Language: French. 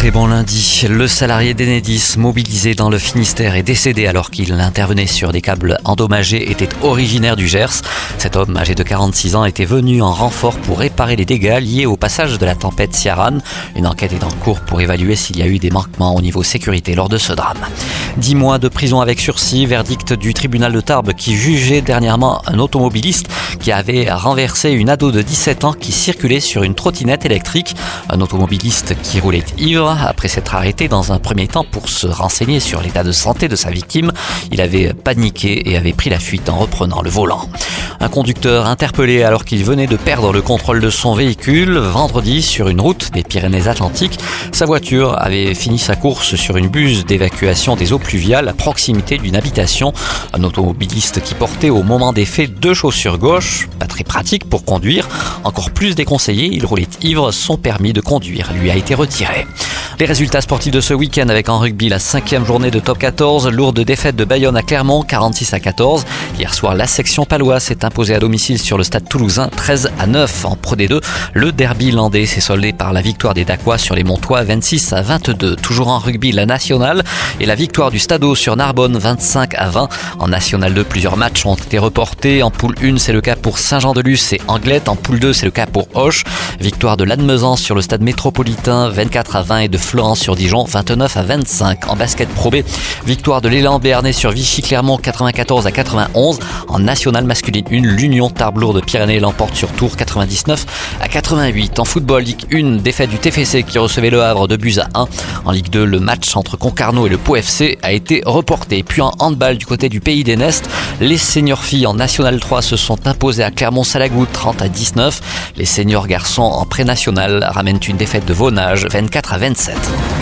Très bon lundi. Le salarié d'Enedis mobilisé dans le Finistère est décédé alors qu'il intervenait sur des câbles endommagés était originaire du Gers. Cet homme âgé de 46 ans était venu en renfort pour réparer les dégâts liés au passage de la tempête Ciaran. Une enquête est en cours pour évaluer s'il y a eu des manquements au niveau sécurité lors de ce drame. Dix mois de prison avec sursis, verdict du tribunal de Tarbes qui jugeait dernièrement un automobiliste qui avait renversé une ado de 17 ans qui circulait sur une trottinette électrique. Un automobiliste qui roulait ivre après s'être arrêté dans un premier temps pour se renseigner sur l'état de santé de sa victime. Il avait paniqué et avait pris la fuite en reprenant le volant. Un conducteur interpellé alors qu'il venait de perdre le contrôle de son véhicule vendredi sur une route des Pyrénées-Atlantiques. Sa voiture avait fini sa course sur une buse d'évacuation des eaux pluviales à proximité d'une habitation. Un automobiliste qui portait au moment des faits deux chaussures gauches, pas très pratique pour conduire. Encore plus déconseillé, il roulait ivre, son permis de conduire lui a été retiré. Les résultats sportifs de ce week-end avec en rugby la cinquième journée de top 14, lourde défaite de Bayonne à Clermont, 46 à 14. Hier soir, la section paloise s'est imposée à domicile sur le stade toulousain, 13 à 9 en Pro D2. Le derby landais s'est soldé par la victoire des Dacois sur les Montois, 26 à 22. Toujours en rugby, la nationale et la victoire du Stadeau sur Narbonne, 25 à 20. En national 2, plusieurs matchs ont été reportés. En poule 1, c'est le cas pour Saint-Jean-de-Luz et Anglette. En poule 2, c'est le cas pour Hoche. Victoire de l'Admezan sur le stade métropolitain, 24 à 20 et de Florence sur Dijon, 29 à 25. En basket Pro B, victoire de l'élan Béarnais sur Vichy Clermont, 94 à 91. En nationale masculine 1, l'Union Tarbes de Pyrénées l'emporte sur Tours, 99 à 88. En football, Ligue 1, défaite du TFC qui recevait le Havre de buts à 1. En Ligue 2, le match entre Concarneau et le Pau FC a été reporté. Puis en handball du côté du pays des Nestes, les seniors filles en National 3 se sont imposées à Clermont-Salagou, 30 à 19. Les seniors garçons en pré-national ramènent une défaite de Vaunage, 24 à 27.